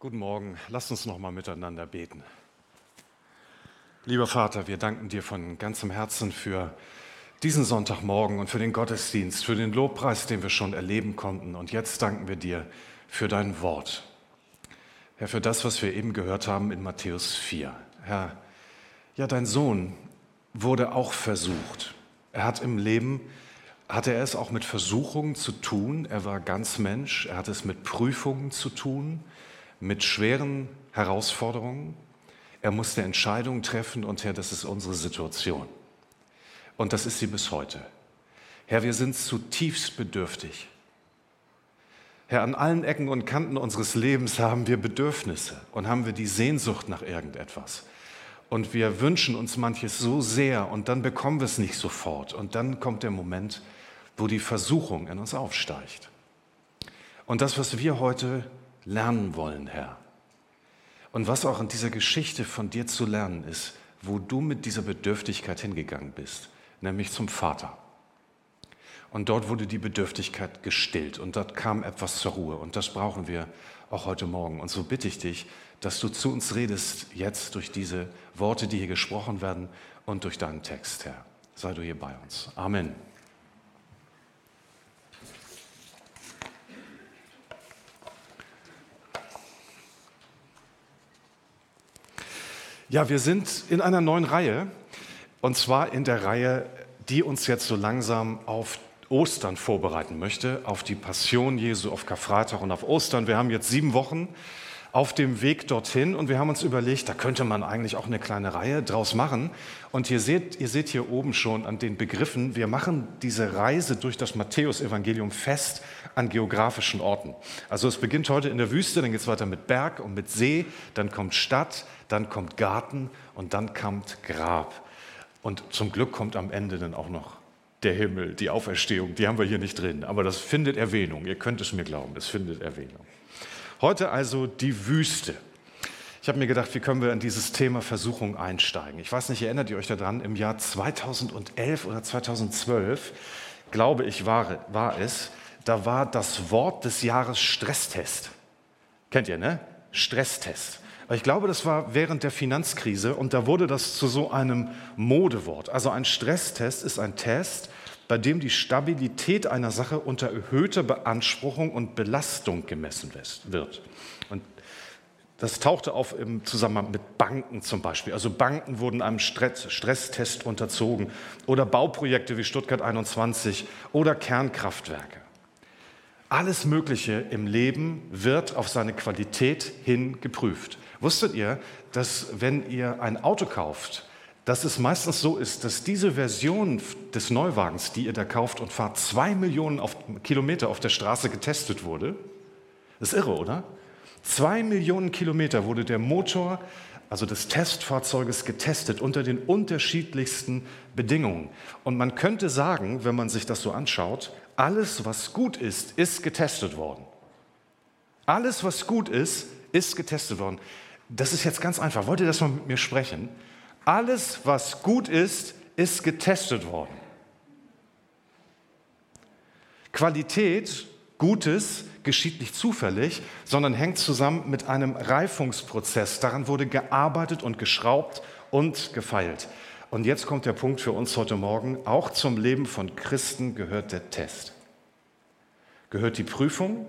Guten Morgen, lasst uns noch mal miteinander beten. Lieber Vater, wir danken dir von ganzem Herzen für diesen Sonntagmorgen und für den Gottesdienst, für den Lobpreis, den wir schon erleben konnten. Und jetzt danken wir dir für dein Wort. Herr, für das, was wir eben gehört haben in Matthäus 4. Herr, ja, dein Sohn wurde auch versucht. Er hat im Leben, hatte er es auch mit Versuchungen zu tun. Er war ganz Mensch. Er hat es mit Prüfungen zu tun mit schweren Herausforderungen. Er musste Entscheidungen treffen und Herr, das ist unsere Situation. Und das ist sie bis heute. Herr, wir sind zutiefst bedürftig. Herr, an allen Ecken und Kanten unseres Lebens haben wir Bedürfnisse und haben wir die Sehnsucht nach irgendetwas. Und wir wünschen uns manches so sehr und dann bekommen wir es nicht sofort. Und dann kommt der Moment, wo die Versuchung in uns aufsteigt. Und das, was wir heute lernen wollen, Herr. Und was auch in dieser Geschichte von dir zu lernen ist, wo du mit dieser Bedürftigkeit hingegangen bist, nämlich zum Vater. Und dort wurde die Bedürftigkeit gestillt und dort kam etwas zur Ruhe. Und das brauchen wir auch heute Morgen. Und so bitte ich dich, dass du zu uns redest jetzt durch diese Worte, die hier gesprochen werden und durch deinen Text, Herr. Sei du hier bei uns. Amen. Ja, wir sind in einer neuen Reihe und zwar in der Reihe, die uns jetzt so langsam auf Ostern vorbereiten möchte, auf die Passion Jesu, auf Karfreitag und auf Ostern. Wir haben jetzt sieben Wochen auf dem Weg dorthin und wir haben uns überlegt, da könnte man eigentlich auch eine kleine Reihe draus machen. Und ihr seht, ihr seht hier oben schon an den Begriffen, wir machen diese Reise durch das Matthäusevangelium fest an geografischen Orten. Also es beginnt heute in der Wüste, dann geht es weiter mit Berg und mit See, dann kommt Stadt, dann kommt Garten und dann kommt Grab. Und zum Glück kommt am Ende dann auch noch der Himmel, die Auferstehung. Die haben wir hier nicht drin, aber das findet Erwähnung. Ihr könnt es mir glauben, es findet Erwähnung. Heute also die Wüste. Ich habe mir gedacht, wie können wir in dieses Thema Versuchung einsteigen? Ich weiß nicht, erinnert ihr euch daran, im Jahr 2011 oder 2012, glaube ich, war, war es, da war das Wort des Jahres Stresstest. Kennt ihr, ne? Stresstest. Ich glaube, das war während der Finanzkrise und da wurde das zu so einem Modewort. Also ein Stresstest ist ein Test, bei dem die Stabilität einer Sache unter erhöhter Beanspruchung und Belastung gemessen wird. Und das tauchte auf im Zusammenhang mit Banken zum Beispiel. Also Banken wurden einem Stresstest unterzogen oder Bauprojekte wie Stuttgart 21 oder Kernkraftwerke. Alles Mögliche im Leben wird auf seine Qualität hin geprüft. Wusstet ihr, dass wenn ihr ein Auto kauft, dass es meistens so ist, dass diese Version des Neuwagens, die ihr da kauft und fahrt, zwei Millionen auf, Kilometer auf der Straße getestet wurde? Das ist irre, oder? Zwei Millionen Kilometer wurde der Motor, also des Testfahrzeuges, getestet unter den unterschiedlichsten Bedingungen. Und man könnte sagen, wenn man sich das so anschaut, alles, was gut ist, ist getestet worden. Alles, was gut ist, ist getestet worden. Das ist jetzt ganz einfach. Wollt ihr das mal mit mir sprechen? Alles, was gut ist, ist getestet worden. Qualität, Gutes, geschieht nicht zufällig, sondern hängt zusammen mit einem Reifungsprozess. Daran wurde gearbeitet und geschraubt und gefeilt. Und jetzt kommt der Punkt für uns heute Morgen. Auch zum Leben von Christen gehört der Test. Gehört die Prüfung,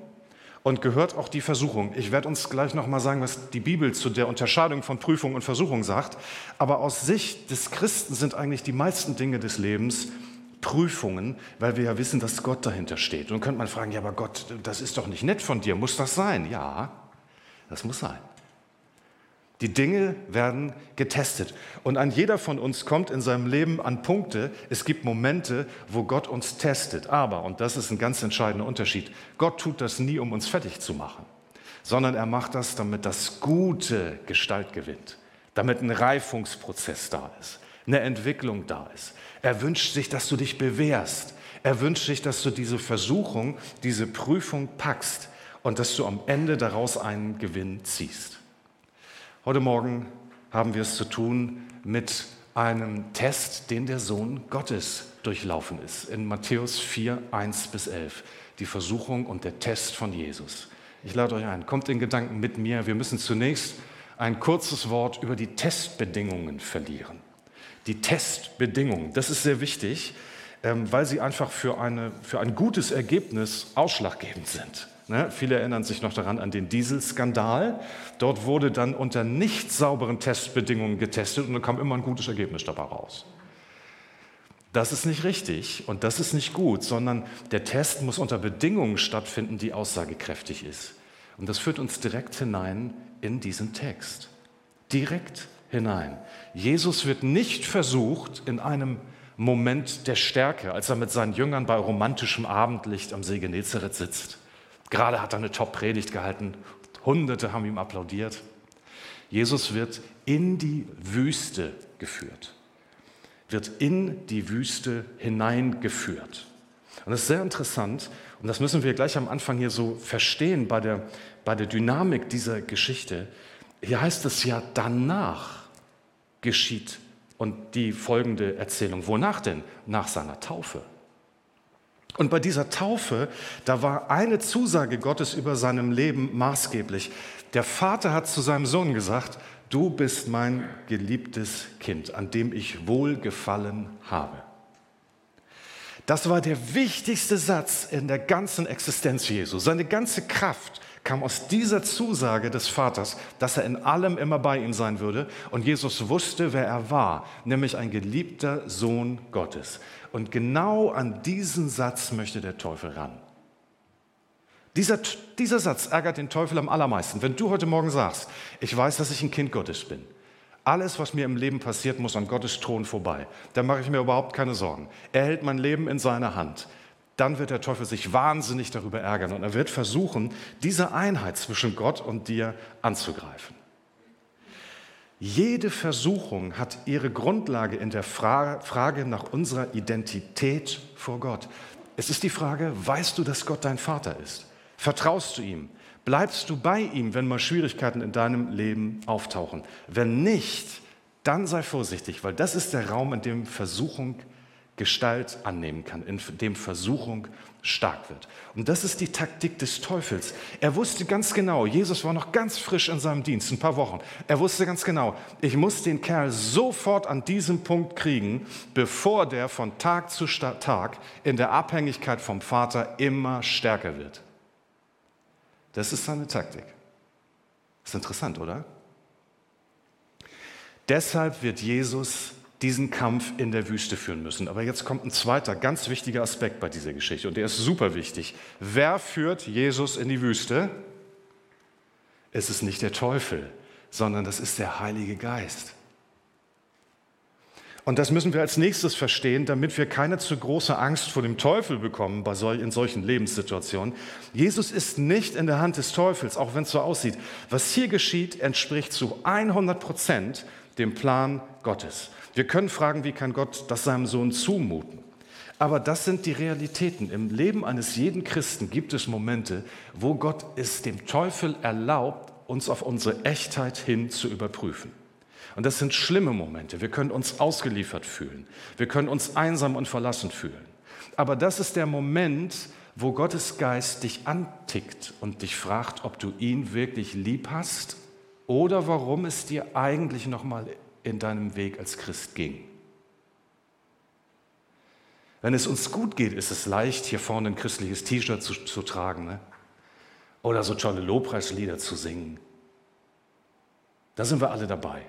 und gehört auch die Versuchung. Ich werde uns gleich noch mal sagen, was die Bibel zu der Unterscheidung von Prüfung und Versuchung sagt. Aber aus Sicht des Christen sind eigentlich die meisten Dinge des Lebens Prüfungen, weil wir ja wissen, dass Gott dahinter steht. Und könnte man fragen, ja, aber Gott, das ist doch nicht nett von dir. Muss das sein? Ja, das muss sein. Die Dinge werden getestet. Und ein jeder von uns kommt in seinem Leben an Punkte. Es gibt Momente, wo Gott uns testet. Aber, und das ist ein ganz entscheidender Unterschied, Gott tut das nie, um uns fertig zu machen, sondern er macht das, damit das Gute Gestalt gewinnt, damit ein Reifungsprozess da ist, eine Entwicklung da ist. Er wünscht sich, dass du dich bewährst. Er wünscht sich, dass du diese Versuchung, diese Prüfung packst und dass du am Ende daraus einen Gewinn ziehst. Heute Morgen haben wir es zu tun mit einem Test, den der Sohn Gottes durchlaufen ist. In Matthäus 4, 1 bis 11. Die Versuchung und der Test von Jesus. Ich lade euch ein, kommt in Gedanken mit mir. Wir müssen zunächst ein kurzes Wort über die Testbedingungen verlieren. Die Testbedingungen, das ist sehr wichtig, ähm, weil sie einfach für, eine, für ein gutes Ergebnis ausschlaggebend sind. Ne? Viele erinnern sich noch daran an den Dieselskandal. Dort wurde dann unter nicht sauberen Testbedingungen getestet und da kam immer ein gutes Ergebnis dabei raus. Das ist nicht richtig und das ist nicht gut, sondern der Test muss unter Bedingungen stattfinden, die aussagekräftig ist. Und das führt uns direkt hinein in diesen Text. Direkt hinein. Jesus wird nicht versucht in einem Moment der Stärke, als er mit seinen Jüngern bei romantischem Abendlicht am See Genezareth sitzt. Gerade hat er eine Top-Predigt gehalten, Hunderte haben ihm applaudiert. Jesus wird in die Wüste geführt wird in die Wüste hineingeführt. Und das ist sehr interessant und das müssen wir gleich am Anfang hier so verstehen bei der, bei der Dynamik dieser Geschichte. Hier heißt es ja, danach geschieht und die folgende Erzählung. Wonach denn? Nach seiner Taufe. Und bei dieser Taufe, da war eine Zusage Gottes über seinem Leben maßgeblich. Der Vater hat zu seinem Sohn gesagt, du bist mein geliebtes Kind, an dem ich wohlgefallen habe. Das war der wichtigste Satz in der ganzen Existenz Jesu. Seine ganze Kraft kam aus dieser Zusage des Vaters, dass er in allem immer bei ihm sein würde. Und Jesus wusste, wer er war, nämlich ein geliebter Sohn Gottes. Und genau an diesen Satz möchte der Teufel ran. Dieser, dieser Satz ärgert den Teufel am allermeisten. Wenn du heute Morgen sagst, ich weiß, dass ich ein Kind Gottes bin, alles, was mir im Leben passiert, muss an Gottes Thron vorbei, dann mache ich mir überhaupt keine Sorgen. Er hält mein Leben in seiner Hand. Dann wird der Teufel sich wahnsinnig darüber ärgern und er wird versuchen, diese Einheit zwischen Gott und dir anzugreifen. Jede Versuchung hat ihre Grundlage in der Frage nach unserer Identität vor Gott. Es ist die Frage, weißt du, dass Gott dein Vater ist? Vertraust du ihm? Bleibst du bei ihm, wenn mal Schwierigkeiten in deinem Leben auftauchen? Wenn nicht, dann sei vorsichtig, weil das ist der Raum, in dem Versuchung Gestalt annehmen kann, in dem Versuchung stark wird. Und das ist die Taktik des Teufels. Er wusste ganz genau, Jesus war noch ganz frisch in seinem Dienst, ein paar Wochen. Er wusste ganz genau, ich muss den Kerl sofort an diesem Punkt kriegen, bevor der von Tag zu Tag in der Abhängigkeit vom Vater immer stärker wird. Das ist seine Taktik. Ist interessant, oder? Deshalb wird Jesus diesen Kampf in der Wüste führen müssen. Aber jetzt kommt ein zweiter ganz wichtiger Aspekt bei dieser Geschichte und der ist super wichtig. Wer führt Jesus in die Wüste? Es ist nicht der Teufel, sondern das ist der Heilige Geist. Und das müssen wir als nächstes verstehen, damit wir keine zu große Angst vor dem Teufel bekommen bei sol in solchen Lebenssituationen. Jesus ist nicht in der Hand des Teufels, auch wenn es so aussieht. Was hier geschieht, entspricht zu 100 Prozent dem Plan Gottes. Wir können fragen, wie kann Gott das seinem Sohn zumuten? Aber das sind die Realitäten. Im Leben eines jeden Christen gibt es Momente, wo Gott es dem Teufel erlaubt, uns auf unsere Echtheit hin zu überprüfen. Und das sind schlimme Momente. Wir können uns ausgeliefert fühlen. Wir können uns einsam und verlassen fühlen. Aber das ist der Moment, wo Gottes Geist dich antickt und dich fragt, ob du ihn wirklich lieb hast oder warum es dir eigentlich noch mal in deinem Weg als Christ ging. Wenn es uns gut geht, ist es leicht, hier vorne ein christliches T-Shirt zu, zu, tragen ne? oder so tolle Lobpreislieder zu singen. Da sind wir alle dabei.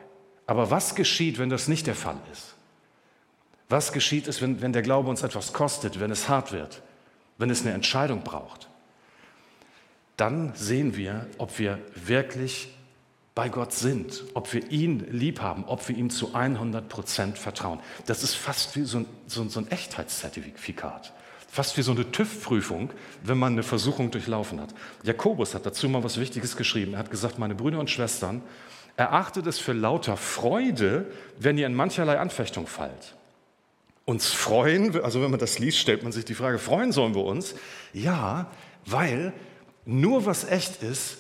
Aber was geschieht, wenn das nicht der Fall ist? Was geschieht ist, wenn, wenn der Glaube uns etwas kostet, wenn es hart wird, wenn es eine Entscheidung braucht? Dann sehen wir, ob wir wirklich bei Gott sind, ob wir ihn lieb haben, ob wir ihm zu 100 Prozent vertrauen. Das ist fast wie so ein, so, so ein Echtheitszertifikat. Fast wie so eine TÜV-Prüfung, wenn man eine Versuchung durchlaufen hat. Jakobus hat dazu mal was Wichtiges geschrieben. Er hat gesagt, meine Brüder und Schwestern, Erachtet es für lauter Freude, wenn ihr in mancherlei Anfechtung fallt. Uns freuen, also wenn man das liest, stellt man sich die Frage, freuen sollen wir uns? Ja, weil nur was echt ist,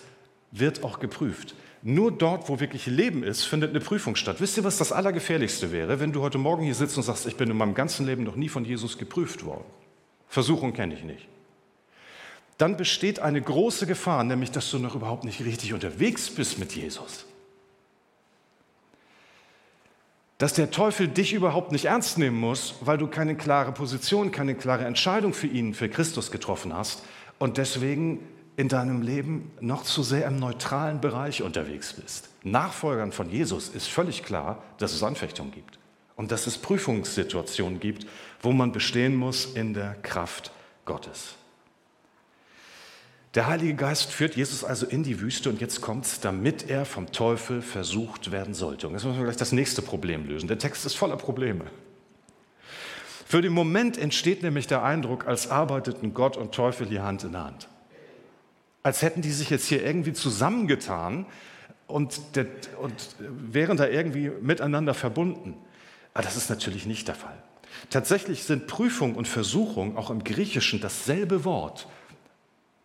wird auch geprüft. Nur dort, wo wirklich Leben ist, findet eine Prüfung statt. Wisst ihr, was das Allergefährlichste wäre, wenn du heute Morgen hier sitzt und sagst, ich bin in meinem ganzen Leben noch nie von Jesus geprüft worden? Versuchung kenne ich nicht. dann besteht eine große Gefahr, nämlich dass du noch überhaupt nicht richtig unterwegs bist mit Jesus. Dass der Teufel dich überhaupt nicht ernst nehmen muss, weil du keine klare Position, keine klare Entscheidung für ihn, für Christus getroffen hast und deswegen in deinem Leben noch zu sehr im neutralen Bereich unterwegs bist. Nachfolgern von Jesus ist völlig klar, dass es Anfechtungen gibt und dass es Prüfungssituationen gibt, wo man bestehen muss in der Kraft Gottes. Der Heilige Geist führt Jesus also in die Wüste und jetzt kommt es, damit er vom Teufel versucht werden sollte. Und jetzt müssen wir gleich das nächste Problem lösen. Der Text ist voller Probleme. Für den Moment entsteht nämlich der Eindruck, als arbeiteten Gott und Teufel hier Hand in Hand. Als hätten die sich jetzt hier irgendwie zusammengetan und, der, und wären da irgendwie miteinander verbunden. Aber das ist natürlich nicht der Fall. Tatsächlich sind Prüfung und Versuchung auch im Griechischen dasselbe Wort.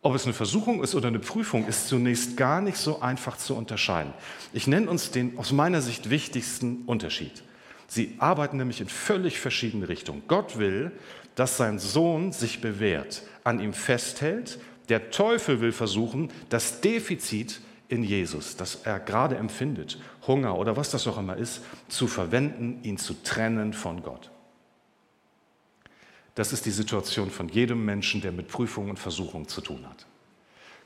Ob es eine Versuchung ist oder eine Prüfung, ist zunächst gar nicht so einfach zu unterscheiden. Ich nenne uns den aus meiner Sicht wichtigsten Unterschied. Sie arbeiten nämlich in völlig verschiedene Richtungen. Gott will, dass sein Sohn sich bewährt, an ihm festhält. Der Teufel will versuchen, das Defizit in Jesus, das er gerade empfindet, Hunger oder was das auch immer ist, zu verwenden, ihn zu trennen von Gott. Das ist die Situation von jedem Menschen, der mit Prüfungen und Versuchungen zu tun hat.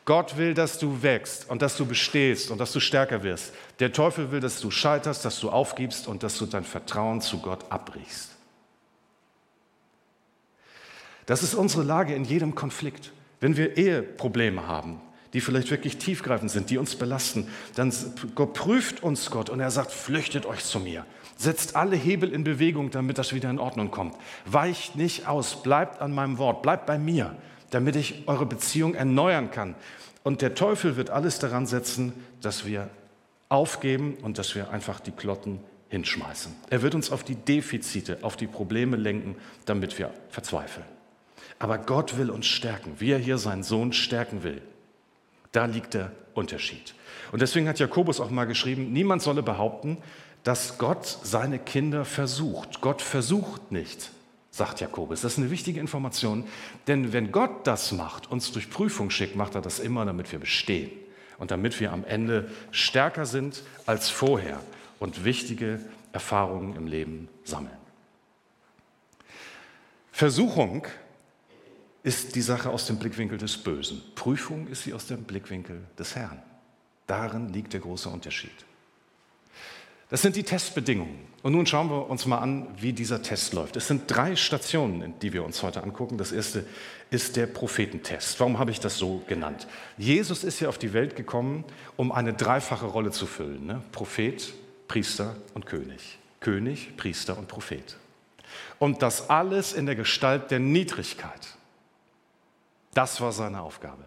Gott will, dass du wächst und dass du bestehst und dass du stärker wirst. Der Teufel will, dass du scheiterst, dass du aufgibst und dass du dein Vertrauen zu Gott abbrichst. Das ist unsere Lage in jedem Konflikt. Wenn wir Eheprobleme haben, die vielleicht wirklich tiefgreifend sind, die uns belasten, dann prüft uns Gott und er sagt, flüchtet euch zu mir. Setzt alle Hebel in Bewegung, damit das wieder in Ordnung kommt. Weicht nicht aus, bleibt an meinem Wort, bleibt bei mir, damit ich eure Beziehung erneuern kann. Und der Teufel wird alles daran setzen, dass wir aufgeben und dass wir einfach die Klotten hinschmeißen. Er wird uns auf die Defizite, auf die Probleme lenken, damit wir verzweifeln. Aber Gott will uns stärken, wie er hier seinen Sohn stärken will. Da liegt der Unterschied. Und deswegen hat Jakobus auch mal geschrieben, niemand solle behaupten, dass Gott seine Kinder versucht. Gott versucht nicht, sagt Jakobus. Das ist eine wichtige Information, denn wenn Gott das macht, uns durch Prüfung schickt, macht er das immer, damit wir bestehen und damit wir am Ende stärker sind als vorher und wichtige Erfahrungen im Leben sammeln. Versuchung ist die Sache aus dem Blickwinkel des Bösen. Prüfung ist sie aus dem Blickwinkel des Herrn. Darin liegt der große Unterschied. Das sind die Testbedingungen. Und nun schauen wir uns mal an, wie dieser Test läuft. Es sind drei Stationen, die wir uns heute angucken. Das erste ist der Prophetentest. Warum habe ich das so genannt? Jesus ist ja auf die Welt gekommen, um eine dreifache Rolle zu füllen. Ne? Prophet, Priester und König. König, Priester und Prophet. Und das alles in der Gestalt der Niedrigkeit. Das war seine Aufgabe.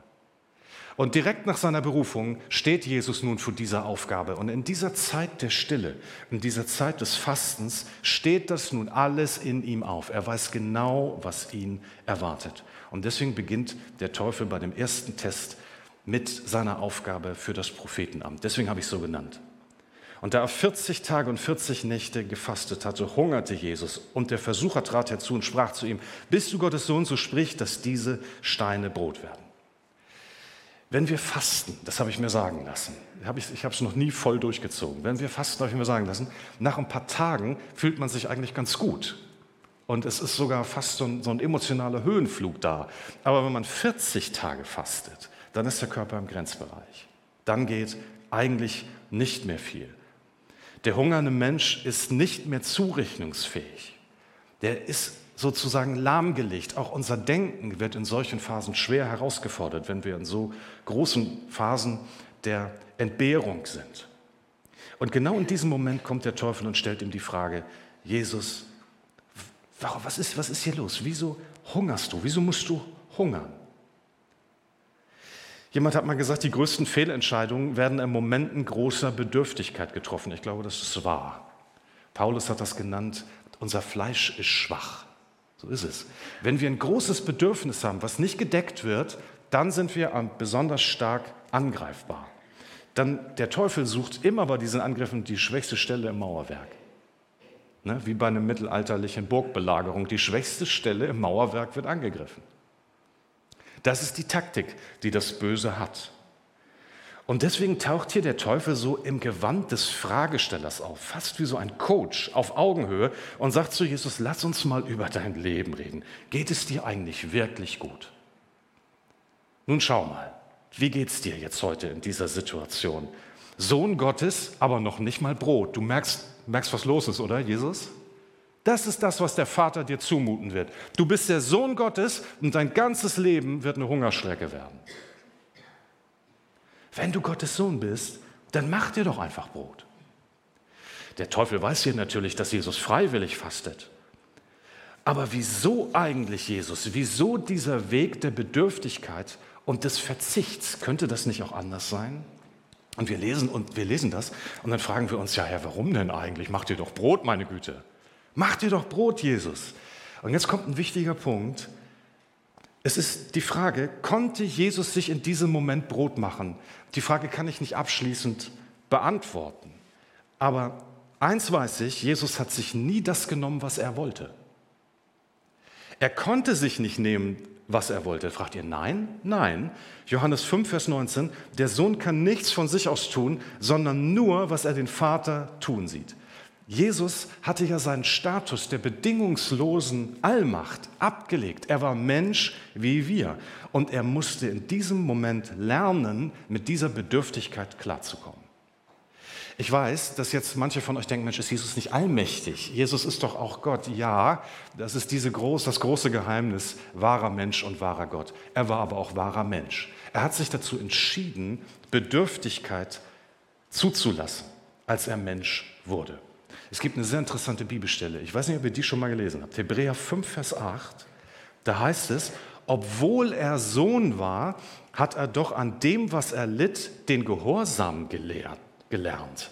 Und direkt nach seiner Berufung steht Jesus nun vor dieser Aufgabe. Und in dieser Zeit der Stille, in dieser Zeit des Fastens, steht das nun alles in ihm auf. Er weiß genau, was ihn erwartet. Und deswegen beginnt der Teufel bei dem ersten Test mit seiner Aufgabe für das Prophetenamt. Deswegen habe ich es so genannt. Und da er 40 Tage und 40 Nächte gefastet hatte, hungerte Jesus. Und der Versucher trat herzu und sprach zu ihm, bist du Gottes Sohn, so sprich, dass diese Steine Brot werden. Wenn wir fasten, das habe ich mir sagen lassen, ich habe es noch nie voll durchgezogen, wenn wir fasten, habe ich mir sagen lassen, nach ein paar Tagen fühlt man sich eigentlich ganz gut. Und es ist sogar fast so ein, so ein emotionaler Höhenflug da. Aber wenn man 40 Tage fastet, dann ist der Körper im Grenzbereich. Dann geht eigentlich nicht mehr viel. Der hungernde Mensch ist nicht mehr zurechnungsfähig. Der ist sozusagen lahmgelegt. Auch unser Denken wird in solchen Phasen schwer herausgefordert, wenn wir in so großen Phasen der Entbehrung sind. Und genau in diesem Moment kommt der Teufel und stellt ihm die Frage, Jesus, was ist, was ist hier los? Wieso hungerst du? Wieso musst du hungern? Jemand hat mal gesagt, die größten Fehlentscheidungen werden in Momenten großer Bedürftigkeit getroffen. Ich glaube, das ist wahr. Paulus hat das genannt, unser Fleisch ist schwach. So ist es. Wenn wir ein großes Bedürfnis haben, was nicht gedeckt wird, dann sind wir besonders stark angreifbar. Dann der Teufel sucht immer bei diesen Angriffen die schwächste Stelle im Mauerwerk. Ne? Wie bei einer mittelalterlichen Burgbelagerung. Die schwächste Stelle im Mauerwerk wird angegriffen. Das ist die Taktik, die das Böse hat. Und deswegen taucht hier der Teufel so im Gewand des Fragestellers auf, fast wie so ein Coach auf Augenhöhe und sagt zu Jesus, lass uns mal über dein Leben reden. Geht es dir eigentlich wirklich gut? Nun schau mal, wie geht es dir jetzt heute in dieser Situation? Sohn Gottes, aber noch nicht mal Brot. Du merkst, merkst, was los ist, oder, Jesus? Das ist das, was der Vater dir zumuten wird. Du bist der Sohn Gottes und dein ganzes Leben wird eine Hungerstrecke werden. Wenn du Gottes Sohn bist, dann mach dir doch einfach Brot. Der Teufel weiß hier natürlich, dass Jesus freiwillig fastet. Aber wieso eigentlich Jesus? Wieso dieser Weg der Bedürftigkeit und des Verzichts? Könnte das nicht auch anders sein? Und wir lesen, und wir lesen das und dann fragen wir uns, ja Herr, warum denn eigentlich? Mach dir doch Brot, meine Güte. Mach dir doch Brot, Jesus. Und jetzt kommt ein wichtiger Punkt. Es ist die Frage, konnte Jesus sich in diesem Moment Brot machen? Die Frage kann ich nicht abschließend beantworten. Aber eins weiß ich, Jesus hat sich nie das genommen, was er wollte. Er konnte sich nicht nehmen, was er wollte. Fragt ihr, nein? Nein. Johannes 5, Vers 19, der Sohn kann nichts von sich aus tun, sondern nur, was er den Vater tun sieht. Jesus hatte ja seinen Status der bedingungslosen Allmacht abgelegt. Er war Mensch wie wir. Und er musste in diesem Moment lernen, mit dieser Bedürftigkeit klarzukommen. Ich weiß, dass jetzt manche von euch denken, Mensch, ist Jesus nicht allmächtig? Jesus ist doch auch Gott. Ja, das ist diese groß, das große Geheimnis, wahrer Mensch und wahrer Gott. Er war aber auch wahrer Mensch. Er hat sich dazu entschieden, Bedürftigkeit zuzulassen, als er Mensch wurde. Es gibt eine sehr interessante Bibelstelle. Ich weiß nicht, ob ihr die schon mal gelesen habt. Hebräer 5, Vers 8. Da heißt es, obwohl er Sohn war, hat er doch an dem, was er litt, den Gehorsam gelernt.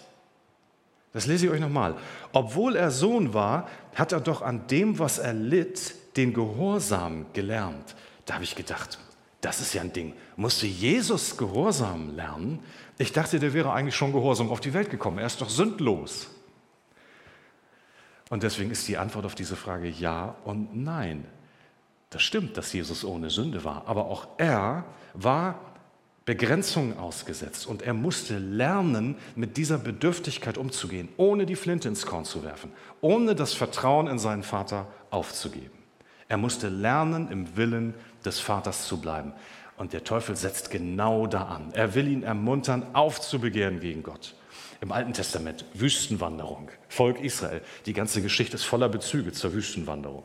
Das lese ich euch nochmal. Obwohl er Sohn war, hat er doch an dem, was er litt, den Gehorsam gelernt. Da habe ich gedacht, das ist ja ein Ding. Musste Jesus Gehorsam lernen? Ich dachte, der wäre eigentlich schon gehorsam auf die Welt gekommen. Er ist doch sündlos. Und deswegen ist die Antwort auf diese Frage ja und nein. Das stimmt, dass Jesus ohne Sünde war, aber auch er war Begrenzungen ausgesetzt und er musste lernen, mit dieser Bedürftigkeit umzugehen, ohne die Flinte ins Korn zu werfen, ohne das Vertrauen in seinen Vater aufzugeben. Er musste lernen, im Willen des Vaters zu bleiben. Und der Teufel setzt genau da an. Er will ihn ermuntern, aufzubegehren gegen Gott. Im Alten Testament Wüstenwanderung, Volk Israel. Die ganze Geschichte ist voller Bezüge zur Wüstenwanderung.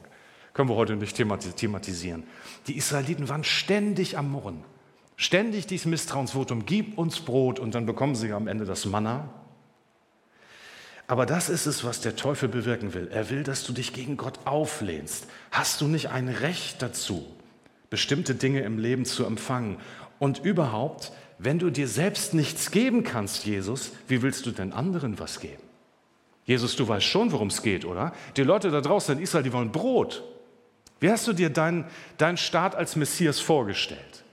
Können wir heute nicht thematisieren. Die Israeliten waren ständig am Murren. Ständig dieses Misstrauensvotum, gib uns Brot und dann bekommen sie am Ende das Manna. Aber das ist es, was der Teufel bewirken will. Er will, dass du dich gegen Gott auflehnst. Hast du nicht ein Recht dazu, bestimmte Dinge im Leben zu empfangen? Und überhaupt, wenn du dir selbst nichts geben kannst, Jesus, wie willst du denn anderen was geben? Jesus, du weißt schon, worum es geht, oder? Die Leute da draußen in Israel, die wollen Brot. Wie hast du dir deinen dein Staat als Messias vorgestellt?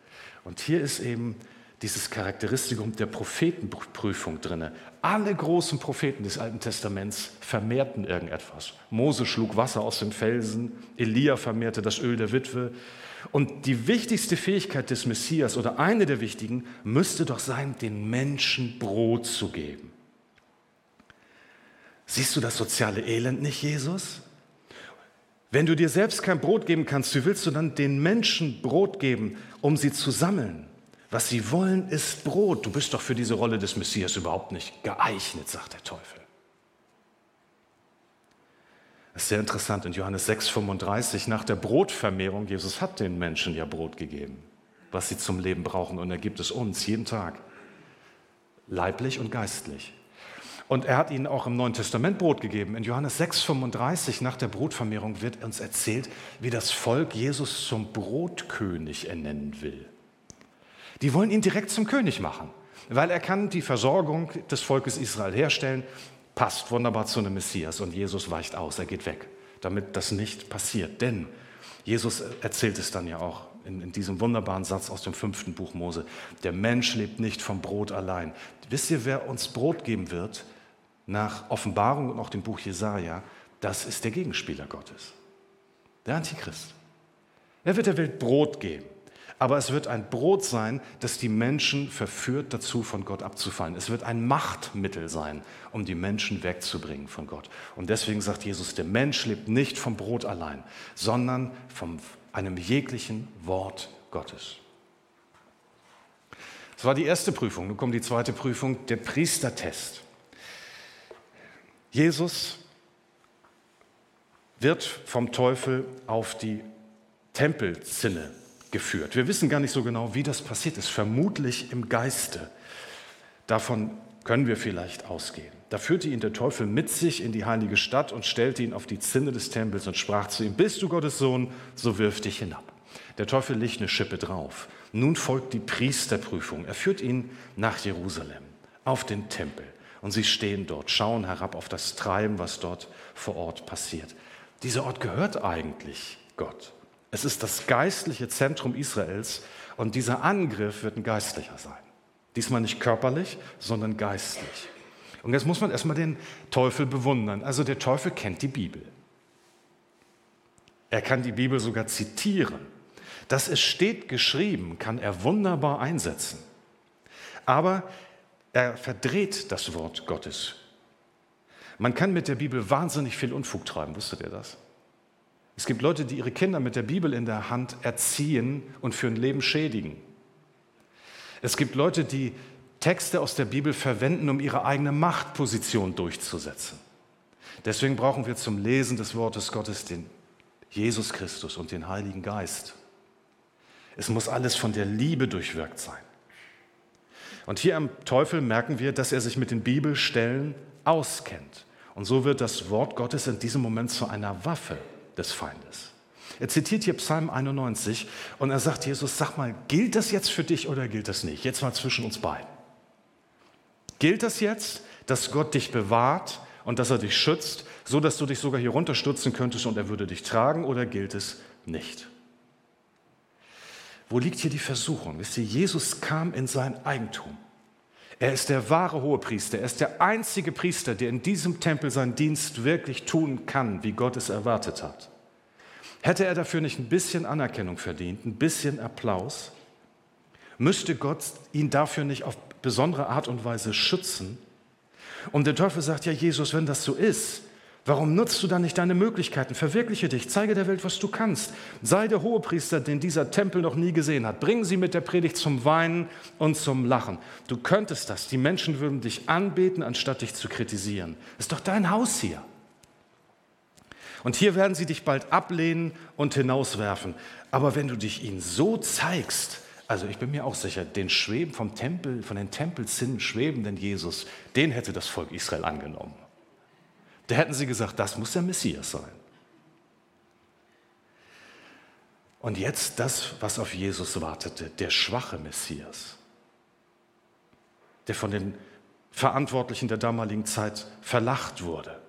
Und hier ist eben dieses Charakteristikum der Prophetenprüfung drin. Alle großen Propheten des Alten Testaments vermehrten irgendetwas. Mose schlug Wasser aus dem Felsen, Elia vermehrte das Öl der Witwe, und die wichtigste Fähigkeit des Messias oder eine der wichtigen müsste doch sein, den Menschen Brot zu geben. Siehst du das soziale Elend nicht, Jesus? Wenn du dir selbst kein Brot geben kannst, wie willst du dann den Menschen Brot geben, um sie zu sammeln? Was sie wollen, ist Brot. Du bist doch für diese Rolle des Messias überhaupt nicht geeignet, sagt der Teufel. Das ist sehr interessant in Johannes 6,35 nach der Brotvermehrung. Jesus hat den Menschen ja Brot gegeben, was sie zum Leben brauchen. Und er gibt es uns jeden Tag, leiblich und geistlich. Und er hat ihnen auch im Neuen Testament Brot gegeben. In Johannes 6,35 nach der Brotvermehrung wird uns erzählt, wie das Volk Jesus zum Brotkönig ernennen will. Die wollen ihn direkt zum König machen, weil er kann die Versorgung des Volkes Israel herstellen passt wunderbar zu einem Messias und Jesus weicht aus, er geht weg, damit das nicht passiert. Denn Jesus erzählt es dann ja auch in, in, diesem wunderbaren Satz aus dem fünften Buch Mose. Der Mensch lebt nicht vom Brot allein. Wisst ihr, wer uns Brot geben wird? Nach Offenbarung und auch dem Buch Jesaja, das ist der Gegenspieler Gottes, der Antichrist. Er wird der Welt Brot geben. Aber es wird ein Brot sein, das die Menschen verführt dazu, von Gott abzufallen. Es wird ein Machtmittel sein, um die Menschen wegzubringen von Gott. Und deswegen sagt Jesus, der Mensch lebt nicht vom Brot allein, sondern von einem jeglichen Wort Gottes. Das war die erste Prüfung. Nun kommt die zweite Prüfung, der Priestertest. Jesus wird vom Teufel auf die Tempelzinne geführt. Wir wissen gar nicht so genau, wie das passiert ist, vermutlich im Geiste. Davon können wir vielleicht ausgehen. Da führte ihn der Teufel mit sich in die heilige Stadt und stellte ihn auf die Zinne des Tempels und sprach zu ihm, bist du Gottes Sohn, so wirf dich hinab. Der Teufel legt eine Schippe drauf. Nun folgt die Priesterprüfung. Er führt ihn nach Jerusalem, auf den Tempel. Und sie stehen dort, schauen herab auf das Treiben, was dort vor Ort passiert. Dieser Ort gehört eigentlich Gott. Es ist das geistliche Zentrum Israels und dieser Angriff wird ein geistlicher sein. Diesmal nicht körperlich, sondern geistlich. Und jetzt muss man erstmal den Teufel bewundern. Also der Teufel kennt die Bibel. Er kann die Bibel sogar zitieren. Das es steht geschrieben, kann er wunderbar einsetzen. Aber er verdreht das Wort Gottes. Man kann mit der Bibel wahnsinnig viel Unfug treiben, wusstet ihr das? Es gibt Leute, die ihre Kinder mit der Bibel in der Hand erziehen und für ein Leben schädigen. Es gibt Leute, die Texte aus der Bibel verwenden, um ihre eigene Machtposition durchzusetzen. Deswegen brauchen wir zum Lesen des Wortes Gottes den Jesus Christus und den Heiligen Geist. Es muss alles von der Liebe durchwirkt sein. Und hier am Teufel merken wir, dass er sich mit den Bibelstellen auskennt. Und so wird das Wort Gottes in diesem Moment zu einer Waffe des Feindes. Er zitiert hier Psalm 91 und er sagt, Jesus, sag mal, gilt das jetzt für dich oder gilt das nicht? Jetzt mal zwischen uns beiden. Gilt das jetzt, dass Gott dich bewahrt und dass er dich schützt, so dass du dich sogar hier runterstürzen könntest und er würde dich tragen oder gilt es nicht? Wo liegt hier die Versuchung? Wisst ihr, Jesus kam in sein Eigentum. Er ist der wahre Hohepriester. Er ist der einzige Priester, der in diesem Tempel seinen Dienst wirklich tun kann, wie Gott es erwartet hat. Hätte er dafür nicht ein bisschen Anerkennung verdient, ein bisschen Applaus? Müsste Gott ihn dafür nicht auf besondere Art und Weise schützen? Und der Teufel sagt, ja Jesus, wenn das so ist, Warum nutzt du dann nicht deine Möglichkeiten? Verwirkliche dich, zeige der Welt, was du kannst. Sei der Hohepriester, den dieser Tempel noch nie gesehen hat. Bring sie mit der Predigt zum Weinen und zum Lachen. Du könntest das. Die Menschen würden dich anbeten, anstatt dich zu kritisieren. Ist doch dein Haus hier. Und hier werden sie dich bald ablehnen und hinauswerfen. Aber wenn du dich ihnen so zeigst, also ich bin mir auch sicher, den Schweben vom Tempel, von den Tempelzinnen schwebenden Jesus, den hätte das Volk Israel angenommen. Da hätten sie gesagt, das muss der Messias sein. Und jetzt das, was auf Jesus wartete, der schwache Messias, der von den Verantwortlichen der damaligen Zeit verlacht wurde.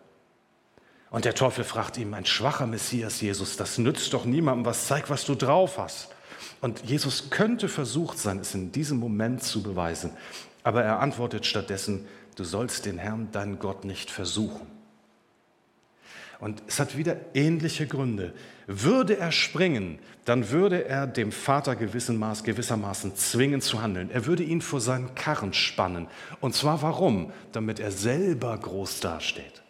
Und der Teufel fragt ihm, ein schwacher Messias, Jesus, das nützt doch niemandem was, zeig, was du drauf hast. Und Jesus könnte versucht sein, es in diesem Moment zu beweisen. Aber er antwortet stattdessen, du sollst den Herrn, deinen Gott, nicht versuchen. Und es hat wieder ähnliche Gründe. Würde er springen, dann würde er dem Vater gewissermaßen zwingen zu handeln. Er würde ihn vor seinen Karren spannen. Und zwar warum? Damit er selber groß dasteht.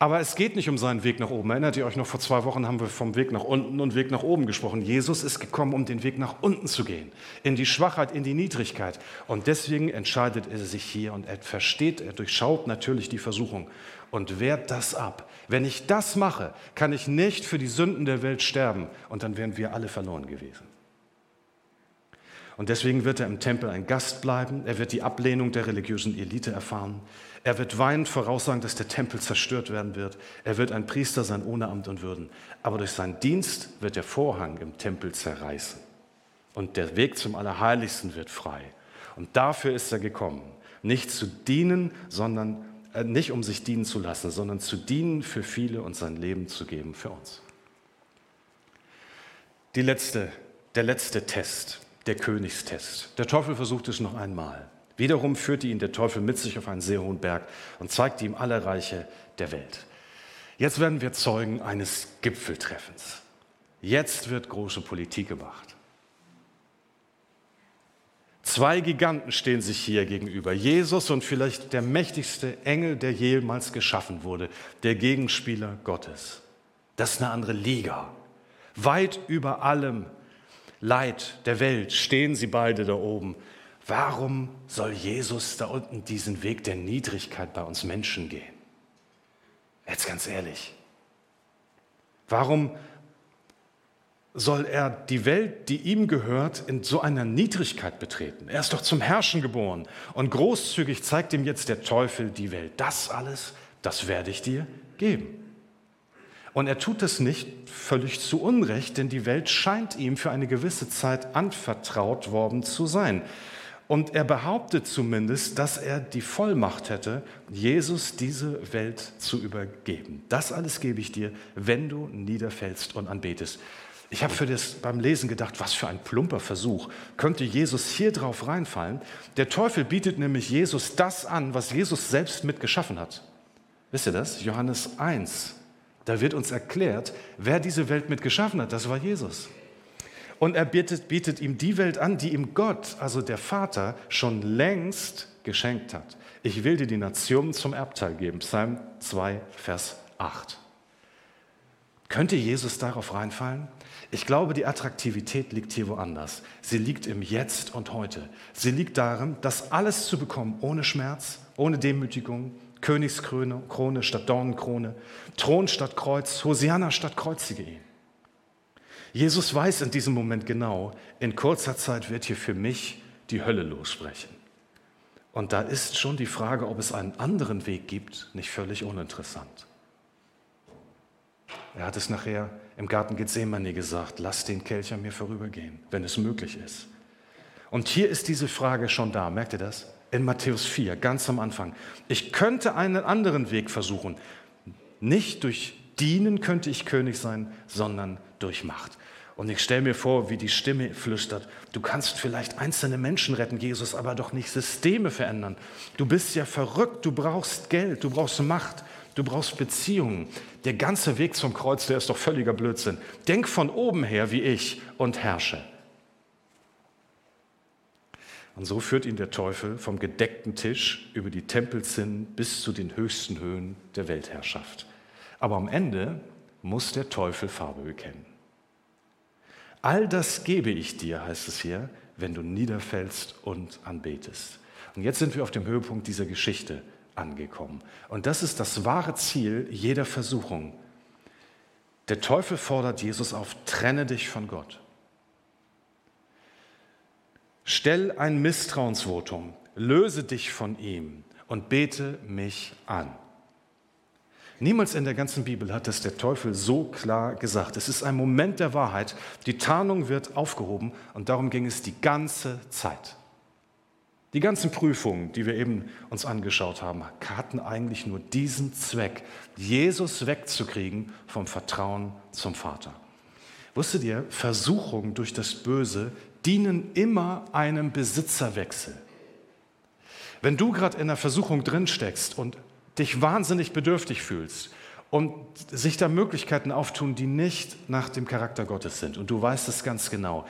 Aber es geht nicht um seinen Weg nach oben. Erinnert ihr euch noch, vor zwei Wochen haben wir vom Weg nach unten und Weg nach oben gesprochen. Jesus ist gekommen, um den Weg nach unten zu gehen, in die Schwachheit, in die Niedrigkeit. Und deswegen entscheidet er sich hier und er versteht, er durchschaut natürlich die Versuchung und wehrt das ab. Wenn ich das mache, kann ich nicht für die Sünden der Welt sterben und dann wären wir alle verloren gewesen. Und deswegen wird er im Tempel ein Gast bleiben. Er wird die Ablehnung der religiösen Elite erfahren. Er wird weinend voraussagen, dass der Tempel zerstört werden wird. Er wird ein Priester sein ohne Amt und Würden. Aber durch seinen Dienst wird der Vorhang im Tempel zerreißen. Und der Weg zum Allerheiligsten wird frei. Und dafür ist er gekommen. Nicht zu dienen, sondern äh, nicht um sich dienen zu lassen, sondern zu dienen für viele und sein Leben zu geben für uns. Die letzte, der letzte Test der Königstest. Der Teufel versucht es noch einmal. Wiederum führte ihn der Teufel mit sich auf einen sehr hohen Berg und zeigte ihm alle Reiche der Welt. Jetzt werden wir Zeugen eines Gipfeltreffens. Jetzt wird große Politik gemacht. Zwei Giganten stehen sich hier gegenüber. Jesus und vielleicht der mächtigste Engel, der jemals geschaffen wurde, der Gegenspieler Gottes. Das ist eine andere Liga. Weit über allem Leid der Welt stehen sie beide da oben. Warum soll Jesus da unten diesen Weg der Niedrigkeit bei uns Menschen gehen? Jetzt ganz ehrlich. Warum soll er die Welt, die ihm gehört, in so einer Niedrigkeit betreten? Er ist doch zum Herrschen geboren und großzügig zeigt ihm jetzt der Teufel die Welt. Das alles, das werde ich dir geben. Und er tut es nicht völlig zu Unrecht, denn die Welt scheint ihm für eine gewisse Zeit anvertraut worden zu sein. Und er behauptet zumindest, dass er die Vollmacht hätte, Jesus diese Welt zu übergeben. Das alles gebe ich dir, wenn du niederfällst und anbetest. Ich habe für das beim Lesen gedacht, was für ein plumper Versuch. Könnte Jesus hier drauf reinfallen? Der Teufel bietet nämlich Jesus das an, was Jesus selbst mitgeschaffen hat. Wisst ihr das? Johannes 1. Da wird uns erklärt, wer diese Welt mitgeschaffen hat. Das war Jesus. Und er bietet, bietet ihm die Welt an, die ihm Gott, also der Vater, schon längst geschenkt hat. Ich will dir die Nationen zum Erbteil geben. Psalm 2, Vers 8. Könnte Jesus darauf reinfallen? Ich glaube, die Attraktivität liegt hier woanders. Sie liegt im Jetzt und heute. Sie liegt darin, das alles zu bekommen ohne Schmerz, ohne Demütigung, Königskrone Krone statt Dornenkrone, Thron statt Kreuz, Hosianna statt kreuzige ihn. Jesus weiß in diesem Moment genau, in kurzer Zeit wird hier für mich die Hölle lossprechen. Und da ist schon die Frage, ob es einen anderen Weg gibt, nicht völlig uninteressant. Er hat es nachher im Garten Gethsemane gesagt, lass den Kelch an mir vorübergehen, wenn es möglich ist. Und hier ist diese Frage schon da, merkt ihr das? In Matthäus 4, ganz am Anfang. Ich könnte einen anderen Weg versuchen. Nicht durch Dienen könnte ich König sein, sondern durch Macht. Und ich stelle mir vor, wie die Stimme flüstert, du kannst vielleicht einzelne Menschen retten, Jesus, aber doch nicht Systeme verändern. Du bist ja verrückt, du brauchst Geld, du brauchst Macht, Du brauchst Beziehungen. Der ganze Weg zum Kreuz, der ist doch völliger Blödsinn. Denk von oben her wie ich und herrsche. Und so führt ihn der Teufel vom gedeckten Tisch über die Tempelzinnen bis zu den höchsten Höhen der Weltherrschaft. Aber am Ende muss der Teufel Farbe bekennen. All das gebe ich dir, heißt es hier, wenn du niederfällst und anbetest. Und jetzt sind wir auf dem Höhepunkt dieser Geschichte angekommen. Und das ist das wahre Ziel jeder Versuchung. Der Teufel fordert Jesus auf, trenne dich von Gott. Stell ein Misstrauensvotum, löse dich von ihm und bete mich an. Niemals in der ganzen Bibel hat es der Teufel so klar gesagt. Es ist ein Moment der Wahrheit. Die Tarnung wird aufgehoben und darum ging es die ganze Zeit. Die ganzen Prüfungen, die wir eben uns angeschaut haben, hatten eigentlich nur diesen Zweck, Jesus wegzukriegen vom Vertrauen zum Vater. Wusstet ihr, Versuchungen durch das Böse dienen immer einem Besitzerwechsel. Wenn du gerade in einer Versuchung drin steckst und dich wahnsinnig bedürftig fühlst und sich da Möglichkeiten auftun, die nicht nach dem Charakter Gottes sind, und du weißt es ganz genau,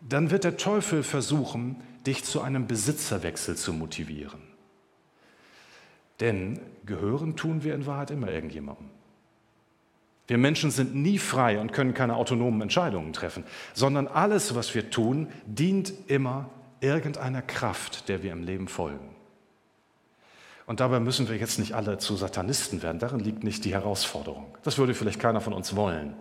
dann wird der Teufel versuchen, dich zu einem Besitzerwechsel zu motivieren. Denn gehören tun wir in Wahrheit immer irgendjemandem. Wir Menschen sind nie frei und können keine autonomen Entscheidungen treffen, sondern alles, was wir tun, dient immer irgendeiner Kraft, der wir im Leben folgen. Und dabei müssen wir jetzt nicht alle zu Satanisten werden. Darin liegt nicht die Herausforderung. Das würde vielleicht keiner von uns wollen.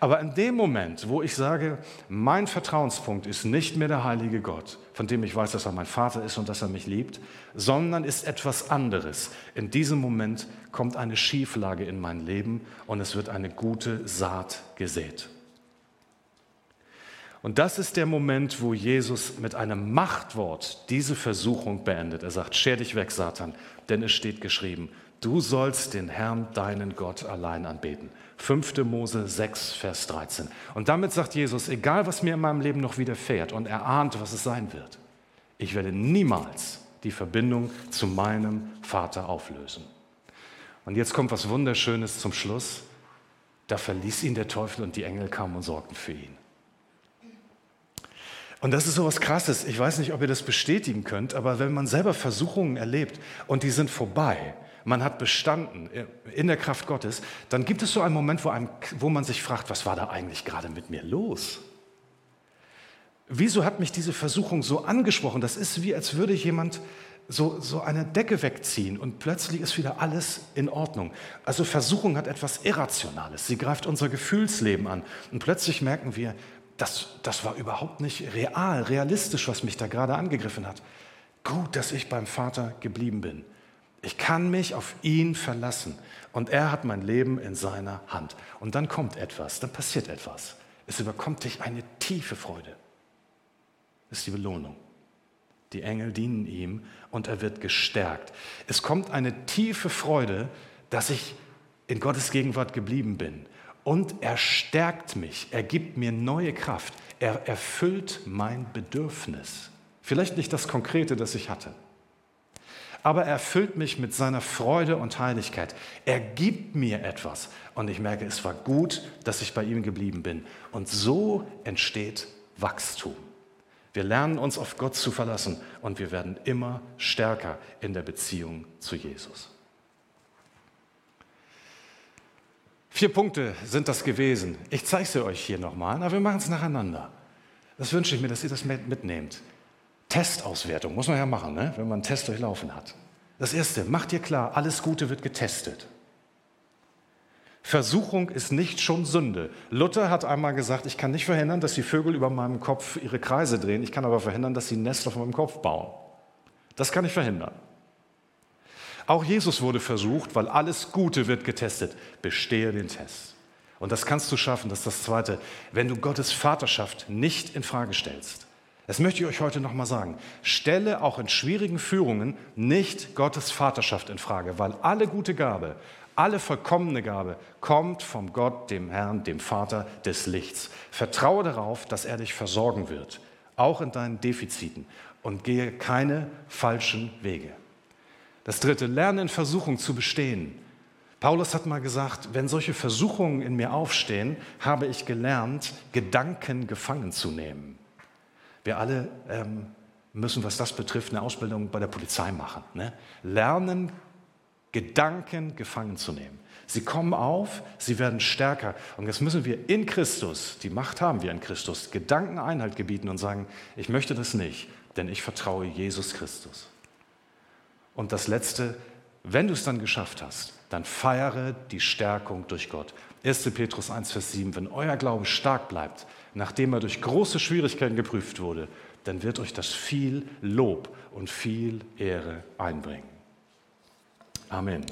Aber in dem Moment, wo ich sage, mein Vertrauenspunkt ist nicht mehr der heilige Gott, von dem ich weiß, dass er mein Vater ist und dass er mich liebt, sondern ist etwas anderes. In diesem Moment kommt eine Schieflage in mein Leben und es wird eine gute Saat gesät. Und das ist der Moment, wo Jesus mit einem Machtwort diese Versuchung beendet. Er sagt, scher dich weg, Satan, denn es steht geschrieben, du sollst den Herrn, deinen Gott, allein anbeten. 5. Mose 6, Vers 13. Und damit sagt Jesus, egal was mir in meinem Leben noch widerfährt und er ahnt, was es sein wird, ich werde niemals die Verbindung zu meinem Vater auflösen. Und jetzt kommt was Wunderschönes zum Schluss. da verließ ihn der Teufel und die Engel kamen und sorgten für ihn. Und das ist so was Krasses. Ich weiß nicht, ob ihr das bestätigen könnt, aber wenn man selber Versuchungen erlebt und die sind vorbei, man hat bestanden in der Kraft Gottes, dann gibt es so einen Moment, wo, einem, wo man sich fragt, was war da eigentlich gerade mit mir los? Wieso hat mich diese Versuchung so angesprochen? Das ist wie, als würde jemand so, so eine Decke wegziehen und plötzlich ist wieder alles in Ordnung. Also Versuchung hat etwas Irrationales. Sie greift unser Gefühlsleben an und plötzlich merken wir, das, das war überhaupt nicht real, realistisch, was mich da gerade angegriffen hat. Gut, dass ich beim Vater geblieben bin. Ich kann mich auf ihn verlassen und er hat mein Leben in seiner Hand. Und dann kommt etwas, dann passiert etwas. Es überkommt dich eine tiefe Freude. Das ist die Belohnung. Die Engel dienen ihm und er wird gestärkt. Es kommt eine tiefe Freude, dass ich in Gottes Gegenwart geblieben bin. Und er stärkt mich, er gibt mir neue Kraft, er erfüllt mein Bedürfnis. Vielleicht nicht das Konkrete, das ich hatte, aber er erfüllt mich mit seiner Freude und Heiligkeit. Er gibt mir etwas und ich merke, es war gut, dass ich bei ihm geblieben bin. Und so entsteht Wachstum. Wir lernen uns auf Gott zu verlassen und wir werden immer stärker in der Beziehung zu Jesus. Vier Punkte sind das gewesen. Ich zeige sie euch hier nochmal, aber wir machen es nacheinander. Das wünsche ich mir, dass ihr das mitnehmt. Testauswertung muss man ja machen, ne? wenn man einen Test durchlaufen hat. Das erste, macht dir klar, alles Gute wird getestet. Versuchung ist nicht schon Sünde. Luther hat einmal gesagt, ich kann nicht verhindern, dass die Vögel über meinem Kopf ihre Kreise drehen, ich kann aber verhindern, dass sie ein Nest auf meinem Kopf bauen. Das kann ich verhindern. Auch Jesus wurde versucht, weil alles Gute wird getestet. Bestehe den Test. Und das kannst du schaffen, das ist das Zweite, wenn du Gottes Vaterschaft nicht in Frage stellst. Das möchte ich euch heute nochmal sagen. Stelle auch in schwierigen Führungen nicht Gottes Vaterschaft in Frage, weil alle gute Gabe, alle vollkommene Gabe kommt vom Gott, dem Herrn, dem Vater des Lichts. Vertraue darauf, dass er dich versorgen wird, auch in deinen Defiziten und gehe keine falschen Wege. Das dritte, lerne in Versuchung zu bestehen. Paulus hat mal gesagt, wenn solche Versuchungen in mir aufstehen, habe ich gelernt, Gedanken gefangen zu nehmen. Wir alle ähm, müssen, was das betrifft, eine Ausbildung bei der Polizei machen. Ne? Lernen, Gedanken gefangen zu nehmen. Sie kommen auf, sie werden stärker. Und jetzt müssen wir in Christus, die Macht haben wir in Christus, Gedanken Einhalt gebieten und sagen, ich möchte das nicht, denn ich vertraue Jesus Christus. Und das Letzte, wenn du es dann geschafft hast, dann feiere die Stärkung durch Gott. 1. Petrus 1, Vers 7, wenn euer Glaube stark bleibt, nachdem er durch große Schwierigkeiten geprüft wurde, dann wird euch das viel Lob und viel Ehre einbringen. Amen.